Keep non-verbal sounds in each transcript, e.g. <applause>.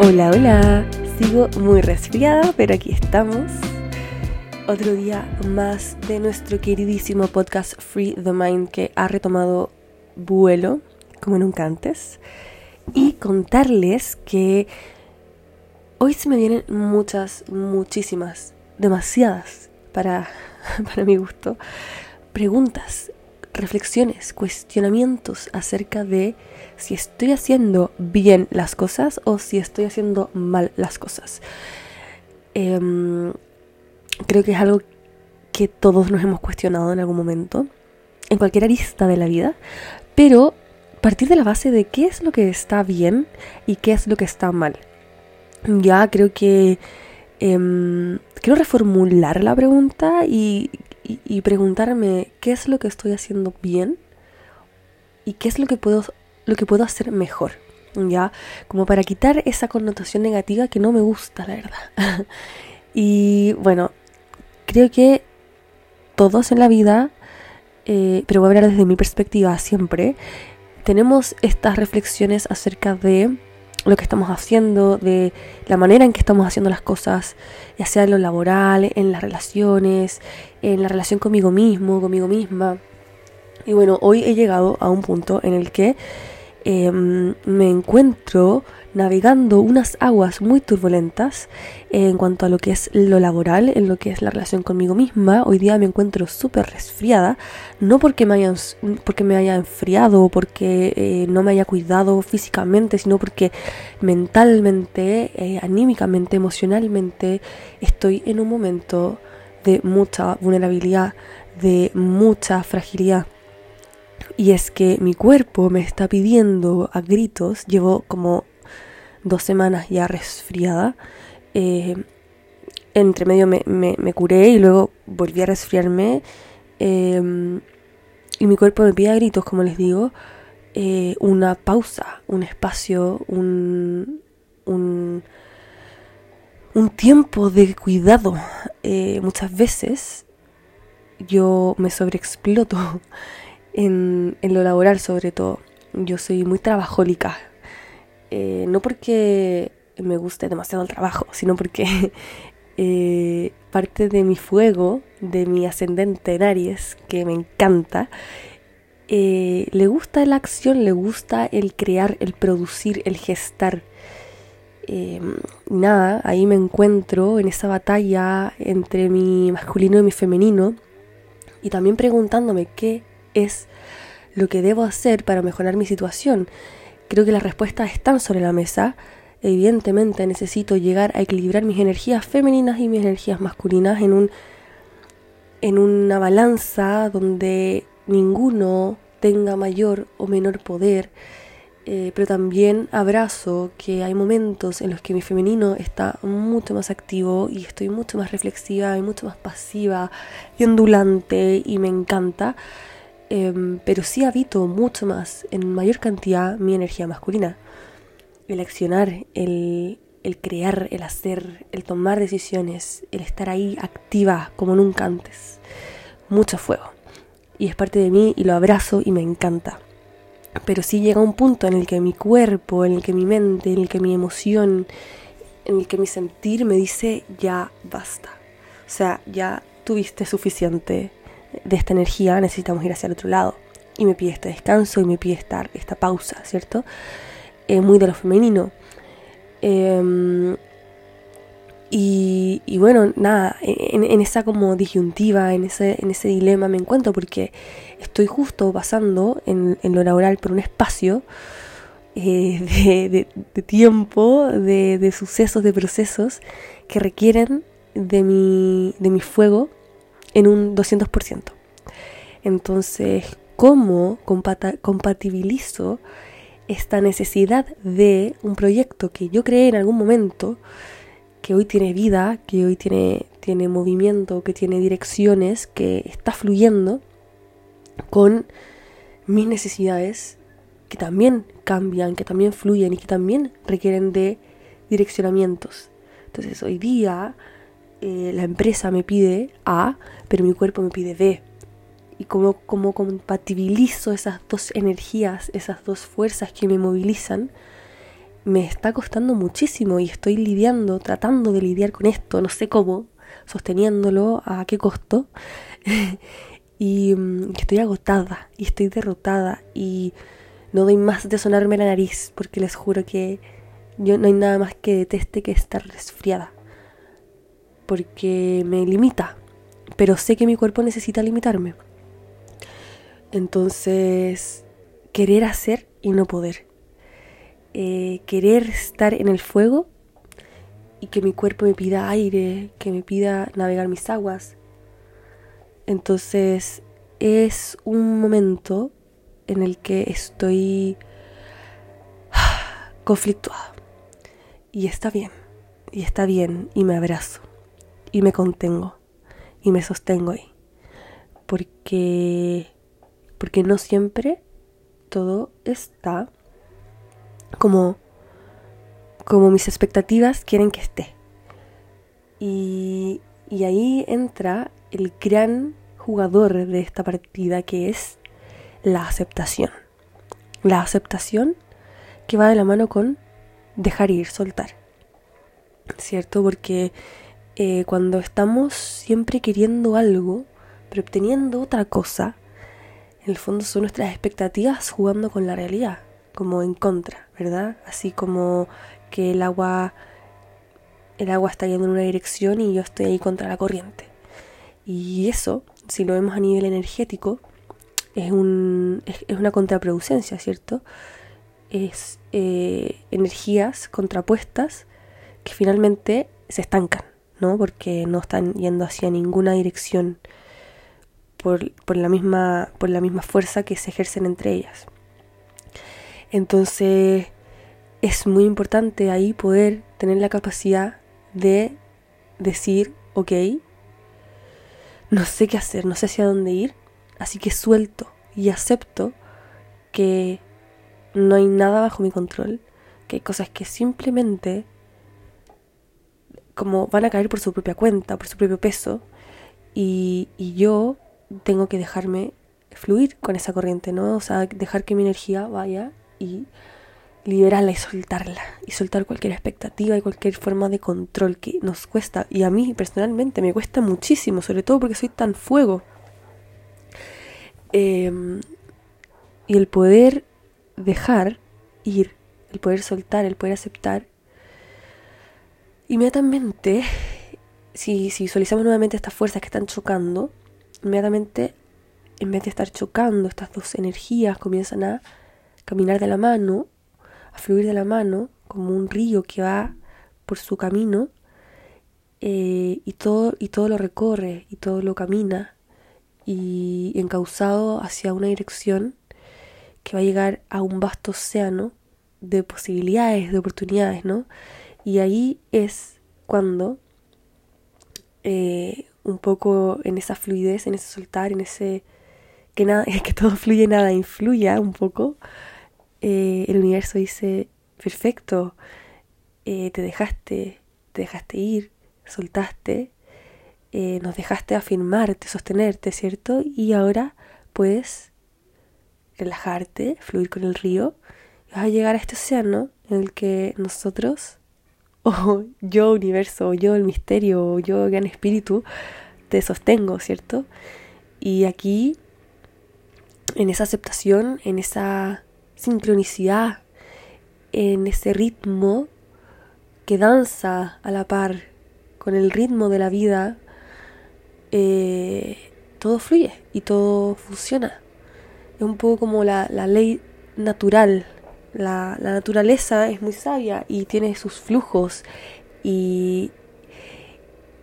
Hola, hola. Sigo muy resfriada, pero aquí estamos. Otro día más de nuestro queridísimo podcast Free the Mind que ha retomado vuelo como nunca antes. Y contarles que hoy se me vienen muchas, muchísimas, demasiadas para, <laughs> para mi gusto, preguntas, reflexiones, cuestionamientos acerca de si estoy haciendo bien las cosas o si estoy haciendo mal las cosas. Em, creo que es algo que todos nos hemos cuestionado en algún momento, en cualquier arista de la vida, pero partir de la base de qué es lo que está bien y qué es lo que está mal. Ya creo que em, quiero reformular la pregunta y, y, preguntarme qué es lo que estoy haciendo bien y qué es lo que puedo, lo que puedo hacer mejor. ¿Ya? Como para quitar esa connotación negativa que no me gusta, la verdad. <laughs> y bueno, creo que todos en la vida, eh, pero voy a hablar desde mi perspectiva siempre, tenemos estas reflexiones acerca de lo que estamos haciendo, de la manera en que estamos haciendo las cosas, ya sea en lo laboral, en las relaciones, en la relación conmigo mismo, conmigo misma. Y bueno, hoy he llegado a un punto en el que Em, me encuentro navegando unas aguas muy turbulentas en cuanto a lo que es lo laboral, en lo que es la relación conmigo misma. Hoy día me encuentro súper resfriada, no porque me, haya, porque me haya enfriado o porque eh, no me haya cuidado físicamente, sino porque mentalmente, eh, anímicamente, emocionalmente, estoy en un momento de mucha vulnerabilidad, de mucha fragilidad. Y es que mi cuerpo me está pidiendo a gritos, llevo como dos semanas ya resfriada. Eh, entre medio me, me, curé y luego volví a resfriarme. Eh, y mi cuerpo me pide a gritos, como les digo, eh, una pausa, un espacio, un, un, un tiempo de cuidado. muchas veces yo me sobreexploto <laughs> en, lo laboral sobre todo. Yo soy muy trabajólica. Eh, no porque me guste demasiado el trabajo, sino porque <laughs> eh, parte de mi fuego, de mi ascendente en Aries, que me encanta, eh, le gusta la acción, le gusta el crear, el producir, el gestar. Nada, ahí me encuentro en esa batalla entre mi masculino y mi femenino y también preguntándome qué es lo que debo hacer para mejorar mi situación. Creo que las respuestas están sobre la mesa. Evidentemente necesito llegar a equilibrar mis energías femeninas y mis energías masculinas en un en una balanza donde ninguno tenga mayor o menor poder, eh, pero también abrazo que hay momentos en los que mi femenino está mucho más activo y estoy mucho más reflexiva y mucho más pasiva y ondulante y me encanta. Em, pero sí habito mucho más, en mayor cantidad, mi energía masculina. El accionar, el, el crear, el hacer, el tomar decisiones, el estar ahí activa como nunca antes. Mucho fuego. Y es parte de mí y lo abrazo y me encanta. Pero sí llega un punto en el que mi cuerpo, en el que mi mente, en el que mi emoción, en el que mi sentir me dice ya basta. O sea, ya tuviste suficiente de esta energía necesitamos ir hacia el otro lado. Y me pide este descanso y me pide estar, esta pausa, ¿cierto? Eh, muy de lo femenino. Em, y, bueno, nada, en, esa como disyuntiva, en ese, en ese dilema me encuentro porque estoy justo pasando en, lo laboral por un espacio eh, <laughs> de, tiempo, de, de, sucesos, de procesos que requieren de mi, de mi fuego en un 200%. Entonces, ¿cómo compatibilizo esta necesidad de un proyecto que yo creé en algún momento, que hoy tiene vida, que hoy tiene, tiene movimiento, que tiene direcciones, que está fluyendo, con mis necesidades que también cambian, que también fluyen y que también requieren de direccionamientos. Entonces hoy día eh, la empresa me pide A, pero mi cuerpo me pide B. Y como, como compatibilizo esas dos energías, esas dos fuerzas que me movilizan, me está costando muchísimo y estoy lidiando, tratando de lidiar con esto, no sé cómo, sosteniéndolo, a qué costo. <laughs> y mm, estoy agotada y estoy derrotada y no doy más de sonarme la nariz porque les juro que yo no hay nada más que deteste que estar resfriada. Porque me limita. Pero sé que mi cuerpo necesita limitarme. Entonces, querer hacer y no poder. Eh, querer estar en el fuego y que mi cuerpo me pida aire, que me pida navegar mis aguas. Entonces, es un momento en el que estoy <sighs> conflictuada. Y está bien, y está bien, y me abrazo, y me contengo, y me sostengo ahí. Porque, porque no siempre todo está como, como mis expectativas quieren que esté. Y, y ahí entra el gran jugador de esta partida que es la aceptación. La aceptación que va de la mano con dejar ir, soltar. ¿Cierto? Porque eh, cuando estamos siempre queriendo algo, pero obteniendo otra cosa, en el fondo son nuestras expectativas jugando con la realidad, como en contra, ¿verdad? Así como que el agua el agua está yendo en una dirección y yo estoy ahí contra la corriente. Y eso, si lo vemos a nivel energético, es, un, es, una contraproducencia, ¿cierto? es eh, energías contrapuestas que finalmente se estancan, ¿no? Porque no están yendo hacia ninguna dirección por, por, la misma, por la misma fuerza que se ejercen entre ellas. Entonces es muy importante ahí poder tener la capacidad de decir, ok, no sé qué hacer, no sé hacia dónde ir, así que suelto y acepto que no hay nada bajo mi control, que hay cosas que simplemente como van a caer por su propia cuenta, por su propio peso, y, y yo tengo que dejarme fluir con esa corriente, ¿no? O sea, dejar que mi energía vaya y liberarla y soltarla, y soltar cualquier expectativa y cualquier forma de control que nos cuesta, y a mí personalmente me cuesta muchísimo, sobre todo porque soy tan fuego. Eh, y el poder dejar ir, el poder soltar, el poder aceptar, inmediatamente, si, si visualizamos nuevamente estas fuerzas que están chocando, inmediatamente, en vez de estar chocando, estas dos energías comienzan a caminar de la mano, a fluir de la mano, como un río que va por su camino, eh, y, todo, y todo lo recorre, y todo lo camina, y encauzado hacia una dirección que va a llegar a un vasto océano de posibilidades, de oportunidades, ¿no? Y ahí es cuando eh, un poco en esa fluidez, en ese soltar, en ese que nada, <laughs> que todo fluye, nada influya un poco, eh, el universo dice, perfecto, eh, te dejaste, te dejaste ir, soltaste, nos dejaste afirmarte, sostenerte, ¿cierto? Y ahora puedes relajarte, fluir con el río, y vas a llegar a este océano en el que nosotros, <laughs> o yo universo, o yo el misterio, o yo gran espíritu, te sostengo, ¿cierto? Y aquí, en esa aceptación, en esa sincronicidad, en ese ritmo que danza a la par con el ritmo de la vida, eh, todo fluye y todo funciona es un poco como la, ley natural. La, naturaleza es muy sabia y tiene sus flujos y,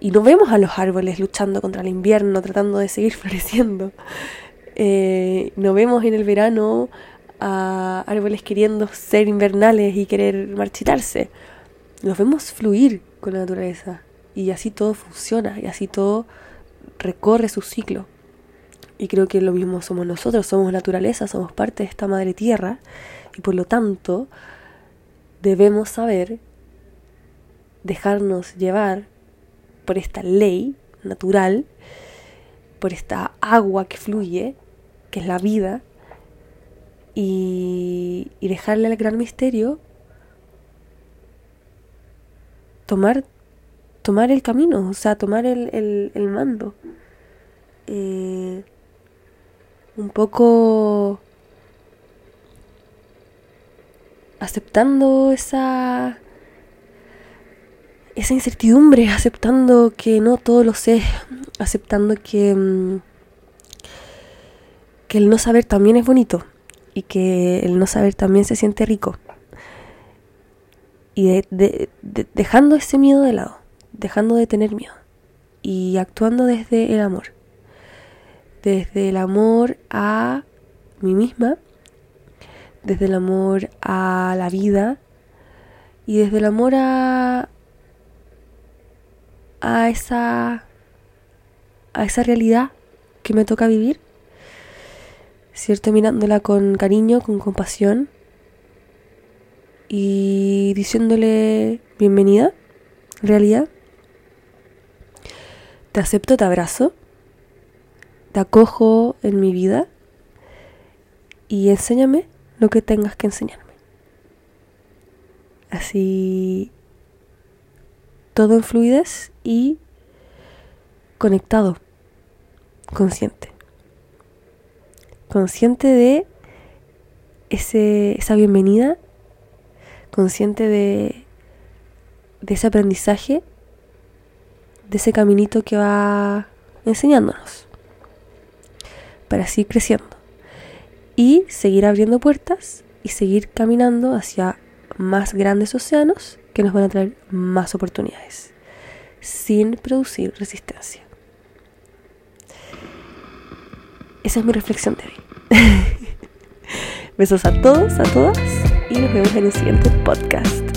y no vemos a los árboles luchando contra el invierno, tratando de seguir <laughs> floreciendo. Eh, no vemos en el verano a árboles queriendo ser invernales y querer marchitarse. Los vemos fluir con la naturaleza y así todo funciona y así todo recorre su ciclo. Y creo que lo mismo somos nosotros, somos naturaleza, somos parte de esta madre tierra y por lo tanto debemos saber dejarnos llevar por esta ley natural, por esta agua que fluye, que es la vida, y, y dejarle al gran misterio tomar, tomar el camino, o sea, tomar el, el, mando. Eh, un poco aceptando esa esa incertidumbre, aceptando que no todo lo sé, aceptando que mm, que el no saber también es bonito y que el no saber también se siente rico. Y dejando ese miedo de lado, dejando de tener miedo y actuando desde el amor. Desde el amor a mí misma, desde el amor a la vida y desde el amor a a esa a esa realidad que me toca vivir ¿cierto? Mirándola con cariño, con compasión y diciéndole bienvenida, realidad. Te acepto, te abrazo, te acojo en mi vida y enséñame lo que tengas que enseñarme. Así todo en fluidez y conectado, consciente consciente de ese, esa bienvenida, consciente de, de ese aprendizaje, de ese caminito que va enseñándonos para seguir creciendo y seguir abriendo puertas y seguir caminando hacia más grandes océanos que nos van a traer más oportunidades sin producir resistencia. Esa es mi reflexión de hoy. <laughs> Besos a todos, a todas y nos vemos en el siguiente podcast.